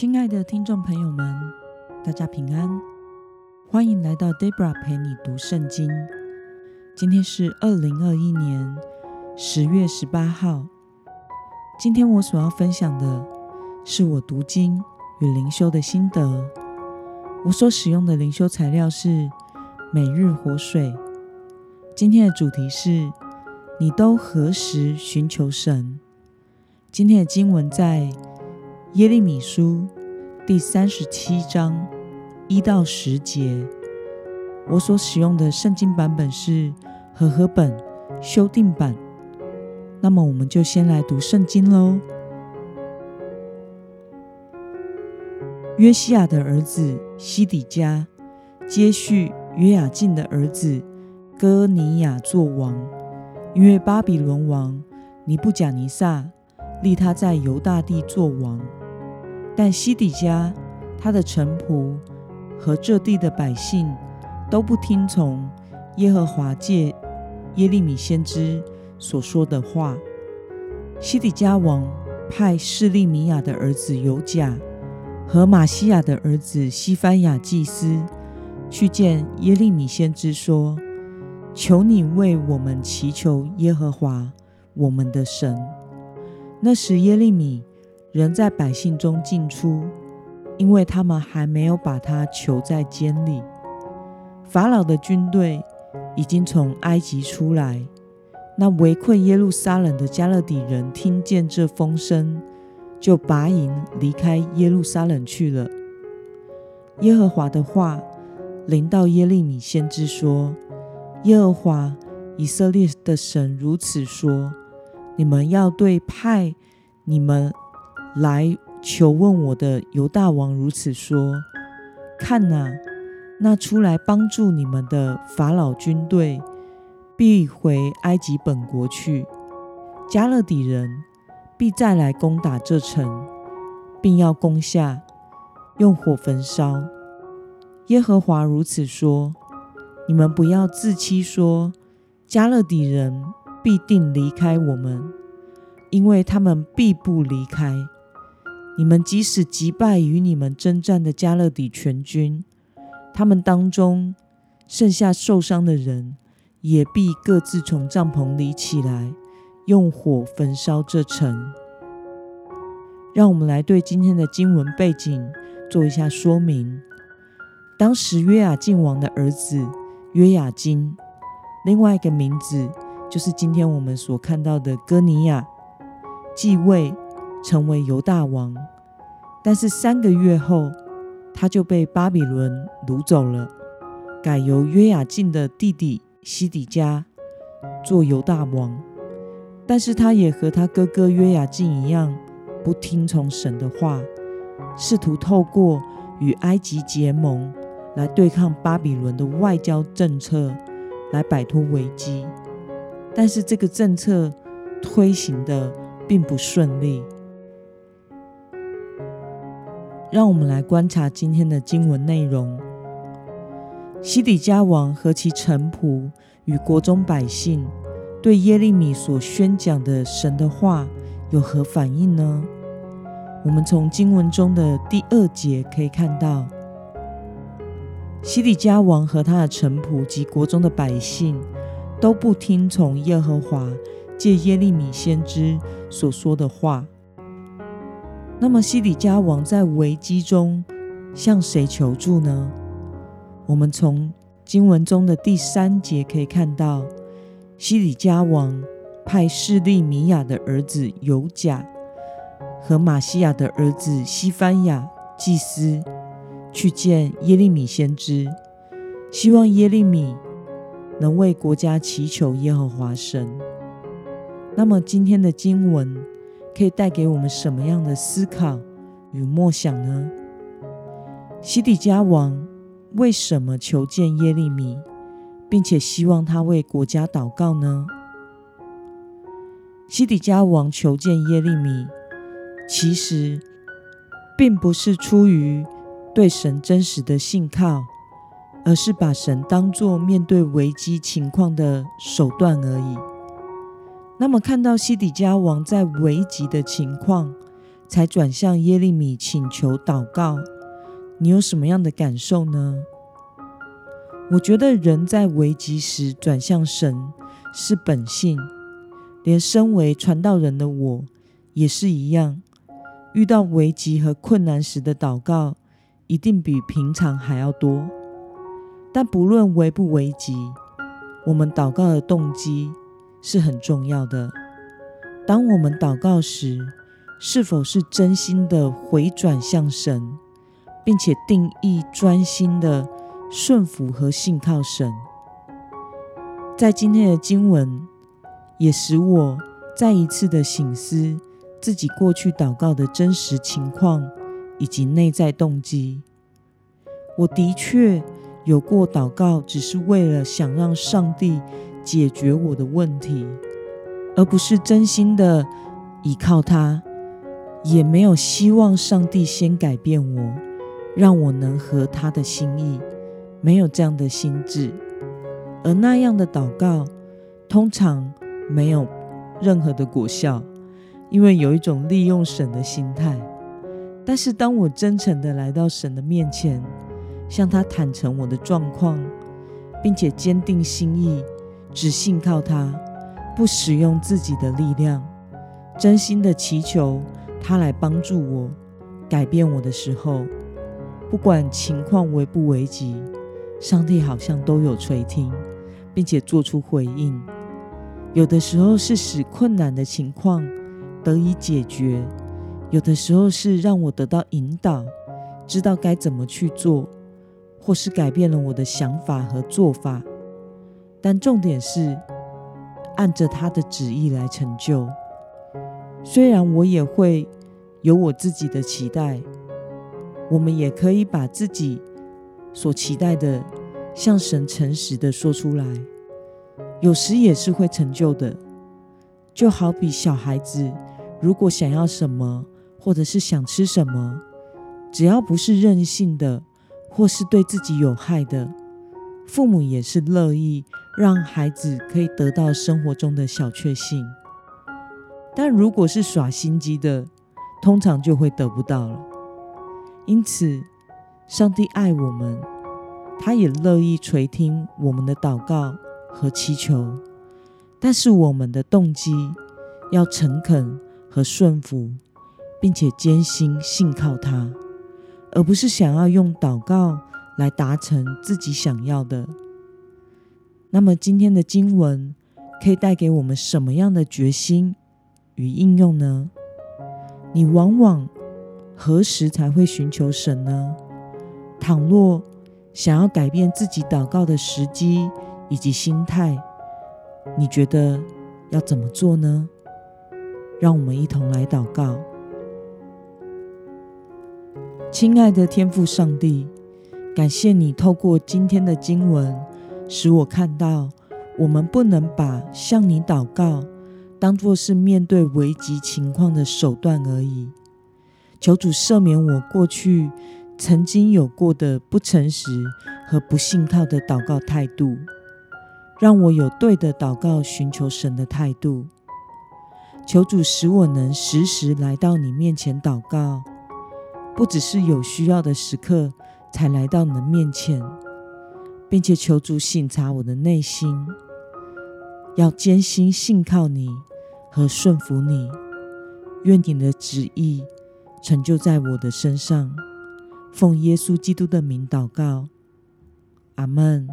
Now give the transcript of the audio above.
亲爱的听众朋友们，大家平安，欢迎来到 Debra 陪你读圣经。今天是二零二一年十月十八号。今天我所要分享的是我读经与灵修的心得。我所使用的灵修材料是每日活水。今天的主题是：你都何时寻求神？今天的经文在。耶利米书第三十七章一到十节，我所使用的圣经版本是和合本修订版。那么，我们就先来读圣经喽。约西亚的儿子西底家接续约雅敬的儿子哥尼亚做王，因为巴比伦王尼布甲尼撒立他在犹大地做王。但西底家、他的臣仆和这地的百姓都不听从耶和华借耶利米先知所说的话。西底家王派示利米亚的儿子尤甲和马西亚的儿子西番雅祭司去见耶利米先知，说：“求你为我们祈求耶和华我们的神。”那时耶利米。人在百姓中进出，因为他们还没有把他囚在监里。法老的军队已经从埃及出来，那围困耶路撒冷的加勒底人听见这风声，就拔营离开耶路撒冷去了。耶和华的话临到耶利米先知说：“耶和华以色列的神如此说：你们要对派你们。”来求问我的犹大王如此说：“看哪，那出来帮助你们的法老军队必回埃及本国去，加勒底人必再来攻打这城，并要攻下，用火焚烧。耶和华如此说：你们不要自欺，说加勒底人必定离开我们，因为他们必不离开。”你们即使击败与你们征战的加勒底全军，他们当中剩下受伤的人，也必各自从帐篷里起来，用火焚烧这城。让我们来对今天的经文背景做一下说明。当时约雅敬王的儿子约雅金，另外一个名字就是今天我们所看到的哥尼亚继位。成为犹大王，但是三个月后，他就被巴比伦掳走了，改由约雅敬的弟弟西底家做犹大王。但是他也和他哥哥约雅敬一样，不听从神的话，试图透过与埃及结盟来对抗巴比伦的外交政策，来摆脱危机。但是这个政策推行的并不顺利。让我们来观察今天的经文内容。西底家王和其臣仆与国中百姓对耶利米所宣讲的神的话有何反应呢？我们从经文中的第二节可以看到，西底家王和他的臣仆及国中的百姓都不听从耶和华借耶利米先知所说的话。那么西底家王在危机中向谁求助呢？我们从经文中的第三节可以看到，西底家王派示利米亚的儿子尤甲和马西亚的儿子西番雅祭司去见耶利米先知，希望耶利米能为国家祈求耶和华神。那么今天的经文。可以带给我们什么样的思考与默想呢？西底家王为什么求见耶利米，并且希望他为国家祷告呢？西底家王求见耶利米，其实并不是出于对神真实的信靠，而是把神当作面对危机情况的手段而已。那么，看到西底家王在危急的情况，才转向耶利米请求祷告，你有什么样的感受呢？我觉得人在危急时转向神是本性，连身为传道人的我也是一样。遇到危急和困难时的祷告，一定比平常还要多。但不论危不危急，我们祷告的动机是很重要的。当我们祷告时，是否是真心的回转向神，并且定义专心的顺服和信靠神？在今天的经文，也使我再一次的醒思自己过去祷告的真实情况以及内在动机。我的确有过祷告，只是为了想让上帝解决我的问题，而不是真心的依靠他。也没有希望上帝先改变我，让我能合他的心意，没有这样的心智。而那样的祷告通常没有任何的果效，因为有一种利用神的心态。但是当我真诚的来到神的面前，向他坦诚我的状况，并且坚定心意，只信靠他，不使用自己的力量，真心的祈求。他来帮助我改变我的时候，不管情况危不危急，上帝好像都有垂听，并且做出回应。有的时候是使困难的情况得以解决，有的时候是让我得到引导，知道该怎么去做，或是改变了我的想法和做法。但重点是按着他的旨意来成就。虽然我也会有我自己的期待，我们也可以把自己所期待的向神诚实的说出来，有时也是会成就的。就好比小孩子如果想要什么，或者是想吃什么，只要不是任性的，或是对自己有害的，父母也是乐意让孩子可以得到生活中的小确幸。但如果是耍心机的，通常就会得不到了。因此，上帝爱我们，他也乐意垂听我们的祷告和祈求。但是，我们的动机要诚恳和顺服，并且坚信信靠他，而不是想要用祷告来达成自己想要的。那么，今天的经文可以带给我们什么样的决心？与应用呢？你往往何时才会寻求神呢？倘若想要改变自己祷告的时机以及心态，你觉得要怎么做呢？让我们一同来祷告。亲爱的天父上帝，感谢你透过今天的经文，使我看到我们不能把向你祷告。当作是面对危急情况的手段而已。求主赦免我过去曾经有过的不诚实和不信靠的祷告态度，让我有对的祷告寻求神的态度。求主使我能时时来到你面前祷告，不只是有需要的时刻才来到你的面前，并且求主省察我的内心，要坚心信靠你。和顺服你，愿你的旨意成就在我的身上。奉耶稣基督的名祷告，阿门。